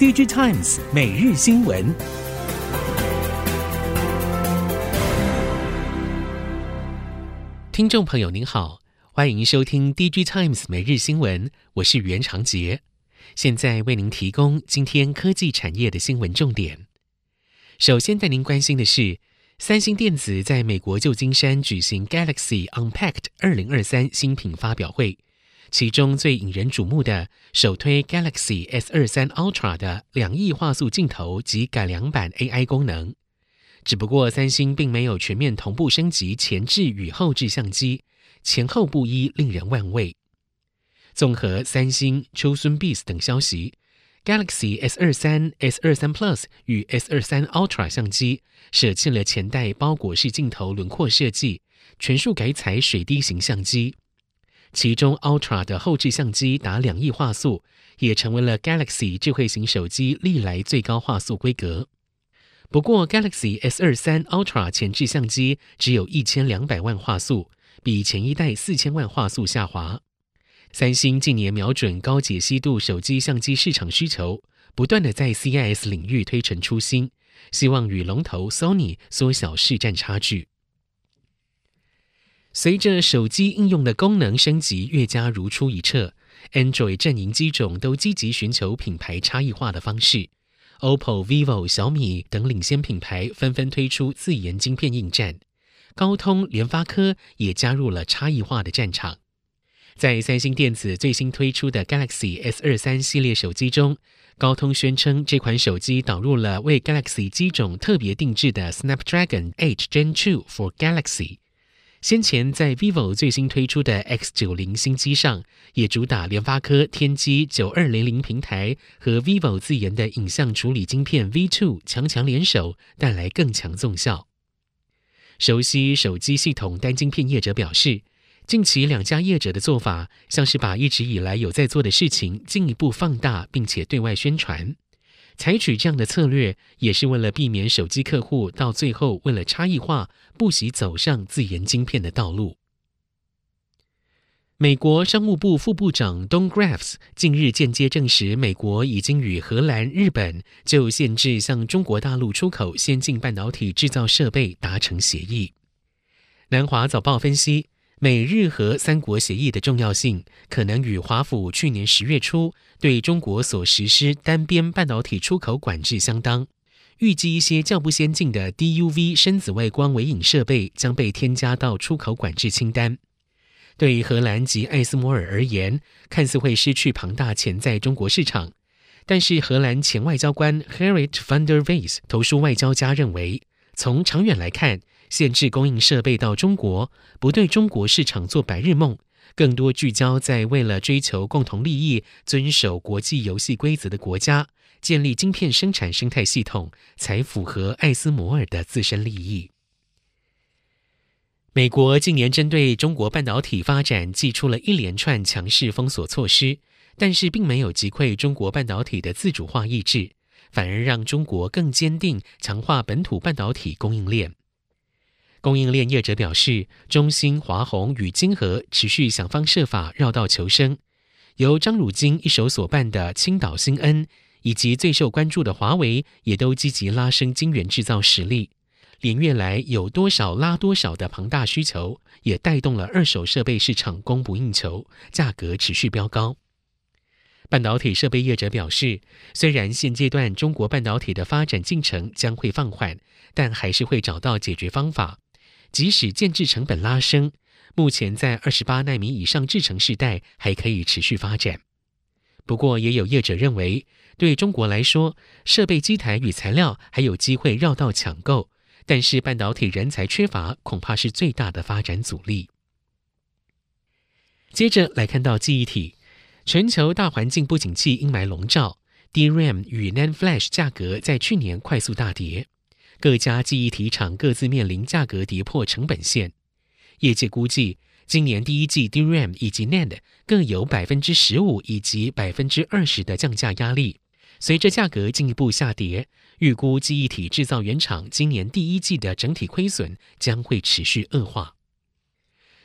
DigiTimes 每日新闻，听众朋友您好，欢迎收听 DigiTimes 每日新闻，我是袁长杰，现在为您提供今天科技产业的新闻重点。首先带您关心的是，三星电子在美国旧金山举行 Galaxy Unpacked 二零二三新品发表会。其中最引人瞩目的，首推 Galaxy S 二三 Ultra 的两亿画素镜头及改良版 AI 功能。只不过，三星并没有全面同步升级前置与后置相机，前后不一，令人万味。综合三星、秋孙 Beats 等消息，Galaxy S 二三、S 二三 Plus 与 S 二三 Ultra 相机舍弃了前代包裹式镜头轮廓设计，全数改采水滴型相机。其中，Ultra 的后置相机达两亿画素，也成为了 Galaxy 智慧型手机历来最高画素规格。不过，Galaxy S 二三 Ultra 前置相机只有一千两百万画素，比前一代四千万画素下滑。三星近年瞄准高解析度手机相机市场需求，不断的在 CIS 领域推陈出新，希望与龙头 Sony 缩小市占差距。随着手机应用的功能升级越加如出一辙，Android 阵营机种都积极寻求品牌差异化的方式。OPPO、vivo、小米等领先品牌纷纷推出自研晶片应战，高通、联发科也加入了差异化的战场。在三星电子最新推出的 Galaxy S 二三系列手机中，高通宣称这款手机导入了为 Galaxy 机种特别定制的 Snapdragon 8 Gen 2 for Galaxy。先前在 vivo 最新推出的 X 九零新机上，也主打联发科天玑九二零零平台和 vivo 自研的影像处理晶片 V two 强强联手，带来更强综效。熟悉手机系统单晶片业者表示，近期两家业者的做法，像是把一直以来有在做的事情进一步放大，并且对外宣传。采取这样的策略，也是为了避免手机客户到最后为了差异化，不惜走上自研晶片的道路。美国商务部副部长 Don Graves 近日间接证实，美国已经与荷兰、日本就限制向中国大陆出口先进半导体制造设备达成协议。南华早报分析。美日荷三国协议的重要性，可能与华府去年十月初对中国所实施单边半导体出口管制相当。预计一些较不先进的 DUV 深紫外光微影设备将被添加到出口管制清单。对于荷兰及艾斯摩尔而言，看似会失去庞大潜在中国市场。但是荷兰前外交官 Gerrit van der Waals 投书外交家认为，从长远来看，限制供应设备到中国，不对中国市场做白日梦，更多聚焦在为了追求共同利益、遵守国际游戏规则的国家，建立晶片生产生态系统，才符合艾斯摩尔的自身利益。美国近年针对中国半导体发展祭出了一连串强势封锁措施，但是并没有击溃中国半导体的自主化意志，反而让中国更坚定强化本土半导体供应链。供应链业者表示，中芯、华虹与晶和持续想方设法绕道求生。由张汝京一手所办的青岛新恩，以及最受关注的华为，也都积极拉升晶圆制造实力。连月来有多少拉多少的庞大需求，也带动了二手设备市场供不应求，价格持续飙高。半导体设备业者表示，虽然现阶段中国半导体的发展进程将会放缓，但还是会找到解决方法。即使建制成本拉升，目前在二十八奈米以上制程世代还可以持续发展。不过，也有业者认为，对中国来说，设备机台与材料还有机会绕道抢购，但是半导体人才缺乏，恐怕是最大的发展阻力。接着来看到记忆体，全球大环境不景气阴霾笼罩，DRAM 与 NAND Flash 价格在去年快速大跌。各家记忆体厂各自面临价格跌破成本线，业界估计今年第一季 DRAM 以及 NAND 各有百分之十五以及百分之二十的降价压力。随着价格进一步下跌，预估记忆体制造原厂今年第一季的整体亏损将会持续恶化。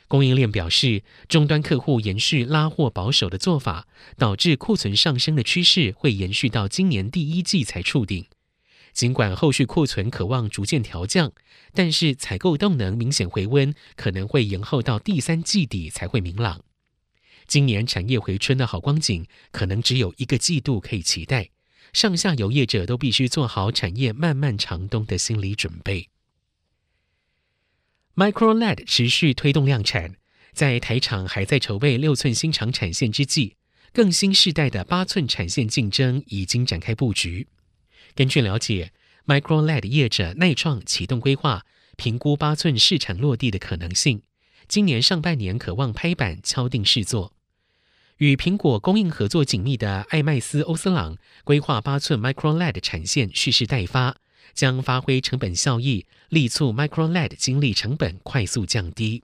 供应链表示，终端客户延续拉货保守的做法，导致库存上升的趋势会延续到今年第一季才触顶。尽管后续库存可望逐渐调降，但是采购动能明显回温，可能会延后到第三季底才会明朗。今年产业回春的好光景，可能只有一个季度可以期待。上下游业者都必须做好产业漫漫长冬的心理准备。Micro LED 持续推动量产，在台厂还在筹备六寸新厂产线之际，更新世代的八寸产线竞争已经展开布局。根据了解，Micro LED 业者耐创启动规划，评估八寸试产落地的可能性，今年上半年可望拍板敲定试作。与苹果供应合作紧密的艾麦斯欧司朗规划八寸 Micro LED 产线蓄势待发。将发挥成本效益，力促 Micro LED 晶粒成本快速降低。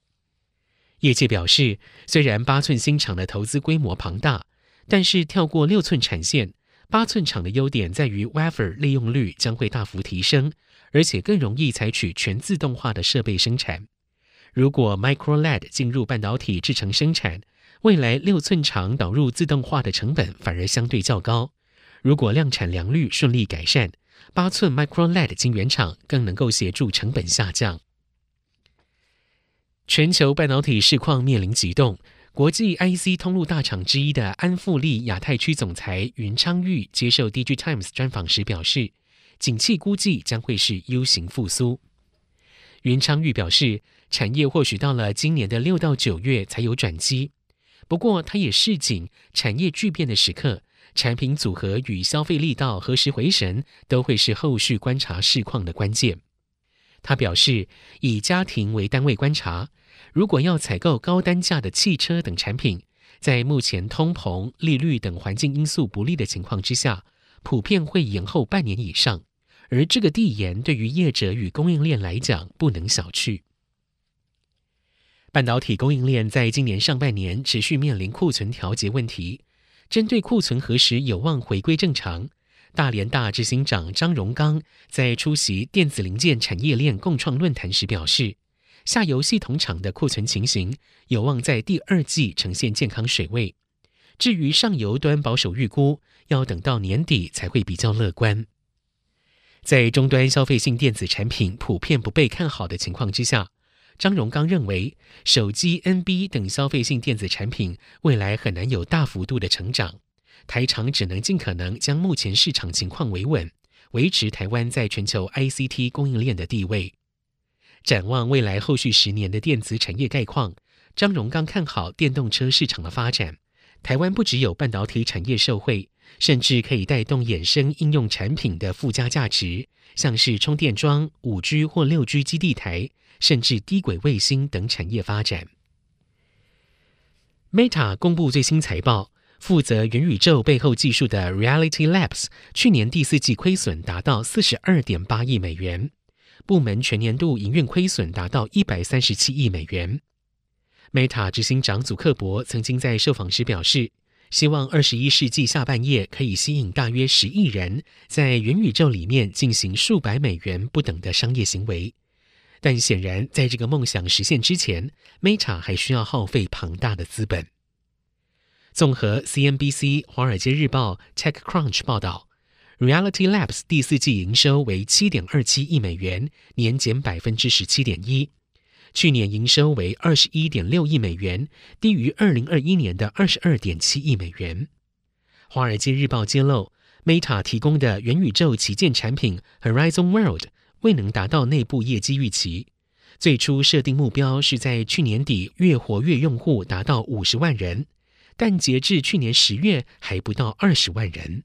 业界表示，虽然八寸新厂的投资规模庞大，但是跳过六寸产线，八寸厂的优点在于 Wafer 利用率将会大幅提升，而且更容易采取全自动化的设备生产。如果 Micro LED 进入半导体制成生产，未来六寸厂导入自动化的成本反而相对较高。如果量产良率顺利改善，八寸 Micro LED 晶圆厂更能够协助成本下降。全球半导体市况面临急冻，国际 IC 通路大厂之一的安富利亚太区总裁云昌钰接受 DG Times 专访时表示，景气估计将会是 U 型复苏。云昌钰表示，产业或许到了今年的六到九月才有转机，不过他也示警，产业巨变的时刻。产品组合与消费力道何时回神，都会是后续观察市况的关键。他表示，以家庭为单位观察，如果要采购高单价的汽车等产品，在目前通膨、利率等环境因素不利的情况之下，普遍会延后半年以上。而这个递延对于业者与供应链来讲不能小觑。半导体供应链在今年上半年持续面临库存调节问题。针对库存何时有望回归正常，大连大执行长张荣刚在出席电子零件产业链共创论坛时表示，下游系统厂的库存情形有望在第二季呈现健康水位。至于上游端保守预估，要等到年底才会比较乐观。在终端消费性电子产品普遍不被看好的情况之下，张荣刚认为，手机、NB 等消费性电子产品未来很难有大幅度的成长，台厂只能尽可能将目前市场情况维稳，维持台湾在全球 ICT 供应链的地位。展望未来后续十年的电子产业概况，张荣刚看好电动车市场的发展。台湾不只有半导体产业受惠，甚至可以带动衍生应用产品的附加价值，像是充电桩、五 G 或六 G 基地台。甚至低轨卫星等产业发展。Meta 公布最新财报，负责元宇宙背后技术的 Reality Labs 去年第四季亏损达到四十二点八亿美元，部门全年度营运亏损达到一百三十七亿美元。Meta 执行长祖克伯曾经在受访时表示，希望二十一世纪下半叶可以吸引大约十亿人在元宇宙里面进行数百美元不等的商业行为。但显然，在这个梦想实现之前，Meta 还需要耗费庞大的资本。综合 CNBC、华尔街日报、TechCrunch 报道，Reality Labs 第四季营收为七点二七亿美元，年减百分之十七点一；去年营收为二十一点六亿美元，低于二零二一年的二十二点七亿美元。华尔街日报揭露，Meta 提供的元宇宙旗舰产品 Horizon World。未能达到内部业绩预期，最初设定目标是在去年底月活跃用户达到五十万人，但截至去年十月还不到二十万人。